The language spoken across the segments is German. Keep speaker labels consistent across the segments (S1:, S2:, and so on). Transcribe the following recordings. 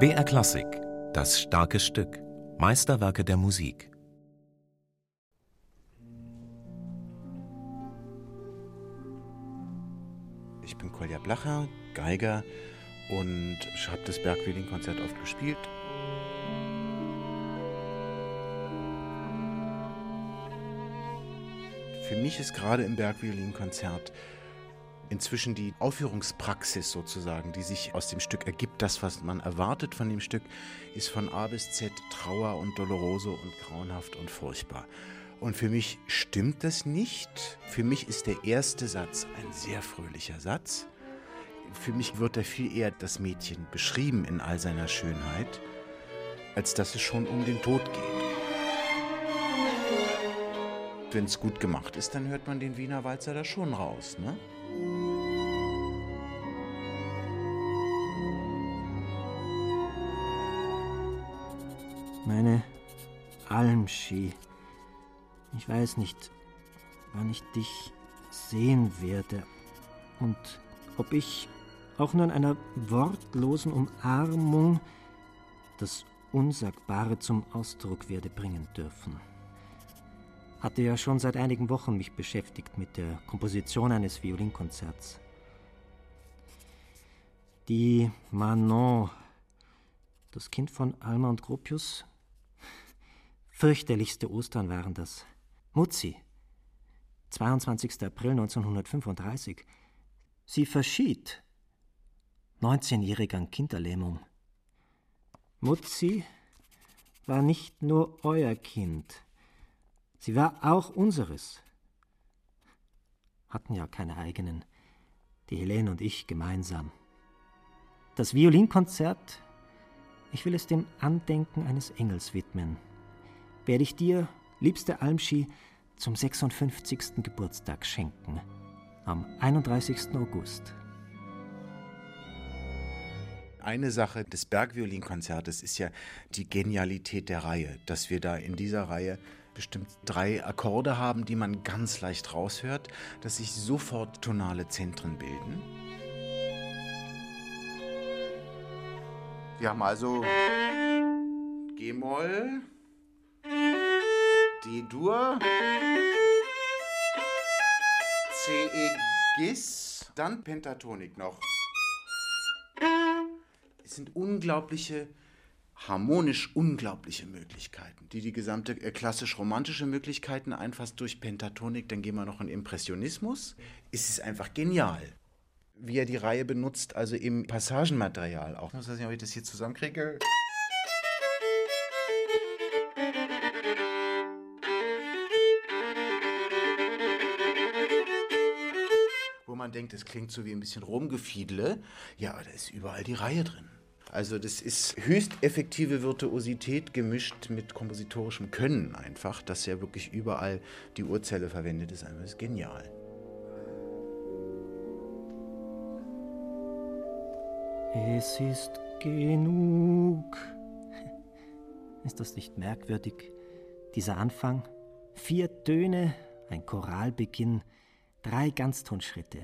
S1: BR Klassik, das starke Stück, Meisterwerke der Musik.
S2: Ich bin Kolja Blacher, Geiger und habe das Bergwieling-Konzert oft gespielt. Für mich ist gerade im Bergviolin-Konzert inzwischen die Aufführungspraxis sozusagen, die sich aus dem Stück ergibt, das, was man erwartet von dem Stück, ist von A bis Z Trauer und Doloroso und grauenhaft und furchtbar. Und für mich stimmt das nicht. Für mich ist der erste Satz ein sehr fröhlicher Satz. Für mich wird da viel eher das Mädchen beschrieben in all seiner Schönheit, als dass es schon um den Tod geht. Wenn es gut gemacht ist, dann hört man den Wiener Walzer da schon raus, ne?
S3: Meine Almschi. Ich weiß nicht, wann ich dich sehen werde und ob ich auch nur in einer wortlosen Umarmung das Unsagbare zum Ausdruck werde bringen dürfen. Hatte ja schon seit einigen Wochen mich beschäftigt mit der Komposition eines Violinkonzerts. Die Manon, das Kind von Alma und Gropius, fürchterlichste Ostern waren das. Mutzi, 22. April 1935. Sie verschied. 19-jährig an Kinderlähmung. Mutzi war nicht nur euer Kind, sie war auch unseres. Hatten ja keine eigenen, die Helene und ich gemeinsam. Das Violinkonzert, ich will es dem Andenken eines Engels widmen, werde ich dir, liebste Almschi, zum 56. Geburtstag schenken, am 31. August.
S2: Eine Sache des Bergviolinkonzertes ist ja die Genialität der Reihe, dass wir da in dieser Reihe bestimmt drei Akkorde haben, die man ganz leicht raushört, dass sich sofort tonale Zentren bilden. Wir haben also G-Moll, D-Dur, C-E-Gis, dann Pentatonik noch. Es sind unglaubliche, harmonisch unglaubliche Möglichkeiten, die die gesamte äh, klassisch-romantische Möglichkeiten einfasst durch Pentatonik. Dann gehen wir noch in Impressionismus. Es ist einfach genial, wie er die Reihe benutzt, also im Passagenmaterial auch. Ich muss sehen, ob ich das hier zusammenkriege. Wo man denkt, es klingt so wie ein bisschen Rumgefiedle. Ja, aber da ist überall die Reihe drin. Also das ist höchst effektive Virtuosität gemischt mit kompositorischem Können einfach, dass ja wirklich überall die Urzelle verwendet ist. Das ist genial.
S3: Es ist genug. Ist das nicht merkwürdig? Dieser Anfang? Vier Töne, ein Choralbeginn, drei Ganztonschritte.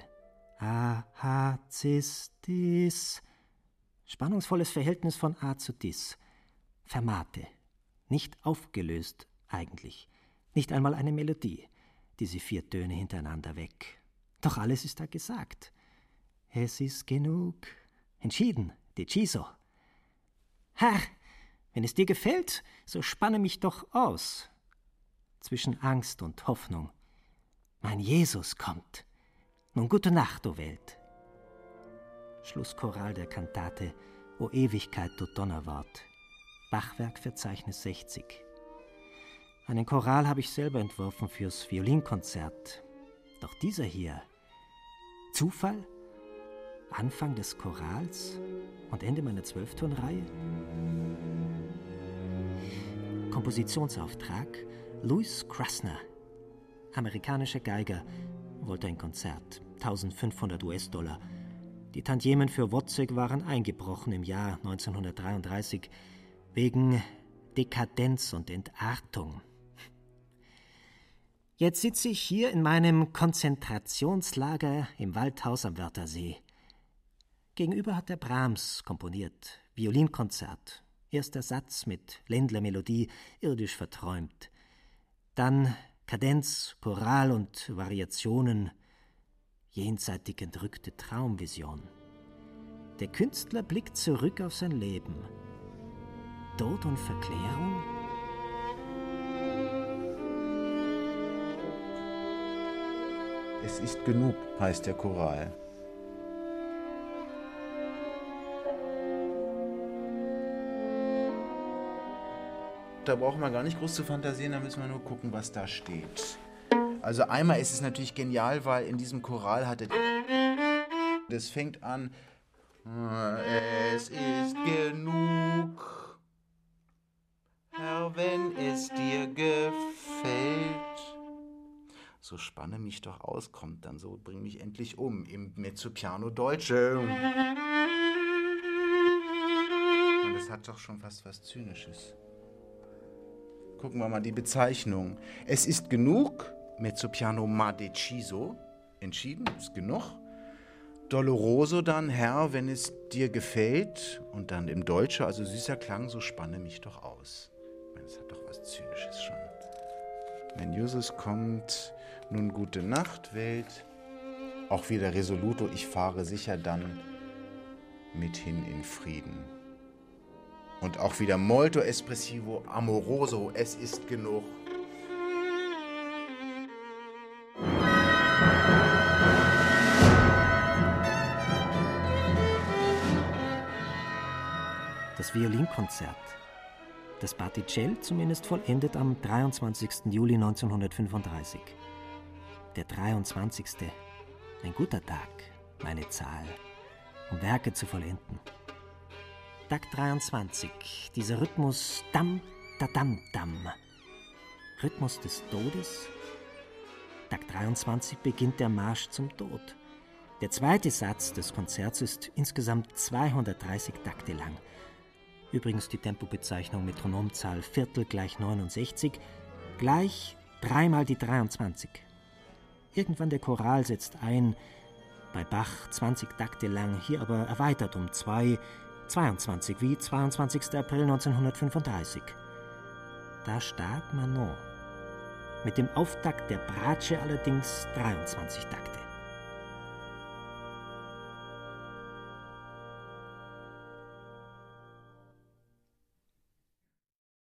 S3: A, H, Cis, Dis. Spannungsvolles Verhältnis von A zu Dis. Fermate. Nicht aufgelöst, eigentlich. Nicht einmal eine Melodie. Diese vier Töne hintereinander weg. Doch alles ist da gesagt. Es ist genug. Entschieden, deciso. Herr, wenn es dir gefällt, so spanne mich doch aus. Zwischen Angst und Hoffnung. Mein Jesus kommt. Nun gute Nacht, o Welt. Schlusschoral der Kantate O Ewigkeit, du Donnerwort. Bachwerkverzeichnis 60. Einen Choral habe ich selber entworfen fürs Violinkonzert. Doch dieser hier. Zufall? Anfang des Chorals und Ende meiner Zwölftonreihe? Kompositionsauftrag Louis Krasner, amerikanischer Geiger, wollte ein Konzert, 1500 US-Dollar. Die Tantiemen für Wozzeck waren eingebrochen im Jahr 1933 wegen Dekadenz und Entartung. Jetzt sitze ich hier in meinem Konzentrationslager im Waldhaus am Wörthersee. Gegenüber hat der Brahms komponiert, Violinkonzert, erster Satz mit Ländlermelodie, irdisch verträumt. Dann Kadenz, Choral und Variationen, jenseitig entrückte Traumvision. Der Künstler blickt zurück auf sein Leben. Tod und Verklärung?
S2: Es ist genug, heißt der Choral. Da brauchen wir gar nicht groß zu fantasieren, da müssen wir nur gucken, was da steht. Also einmal ist es natürlich genial, weil in diesem Choral hat er... Das fängt an... Es ist genug, Herr, wenn es dir gefällt so spanne mich doch aus, kommt dann so, bring mich endlich um, im Mezzopiano Deutsche. Und das hat doch schon fast was Zynisches. Gucken wir mal die Bezeichnung. Es ist genug, Mezzopiano ma deciso, entschieden, ist genug. Doloroso dann, Herr, wenn es dir gefällt. Und dann im Deutsche, also süßer Klang, so spanne mich doch aus. Ich meine, das hat doch was Zynisches schon. Wenn Jesus kommt, nun gute Nacht, Welt. Auch wieder resoluto, ich fahre sicher dann mithin in Frieden. Und auch wieder molto espressivo, amoroso, es ist genug.
S3: Das Violinkonzert das Particell zumindest vollendet am 23. Juli 1935. Der 23. Ein guter Tag, meine Zahl, um Werke zu vollenden. Tag 23, dieser Rhythmus Dam, da Dam, Dam. Rhythmus des Todes. Tag 23 beginnt der Marsch zum Tod. Der zweite Satz des Konzerts ist insgesamt 230 Takte lang. Übrigens die Tempobezeichnung Metronomzahl Viertel gleich 69, gleich dreimal die 23. Irgendwann der Choral setzt ein, bei Bach 20 Takte lang, hier aber erweitert um zwei, 22 wie 22. April 1935. Da starb Manon. Mit dem Auftakt der Bratsche allerdings 23 Takte.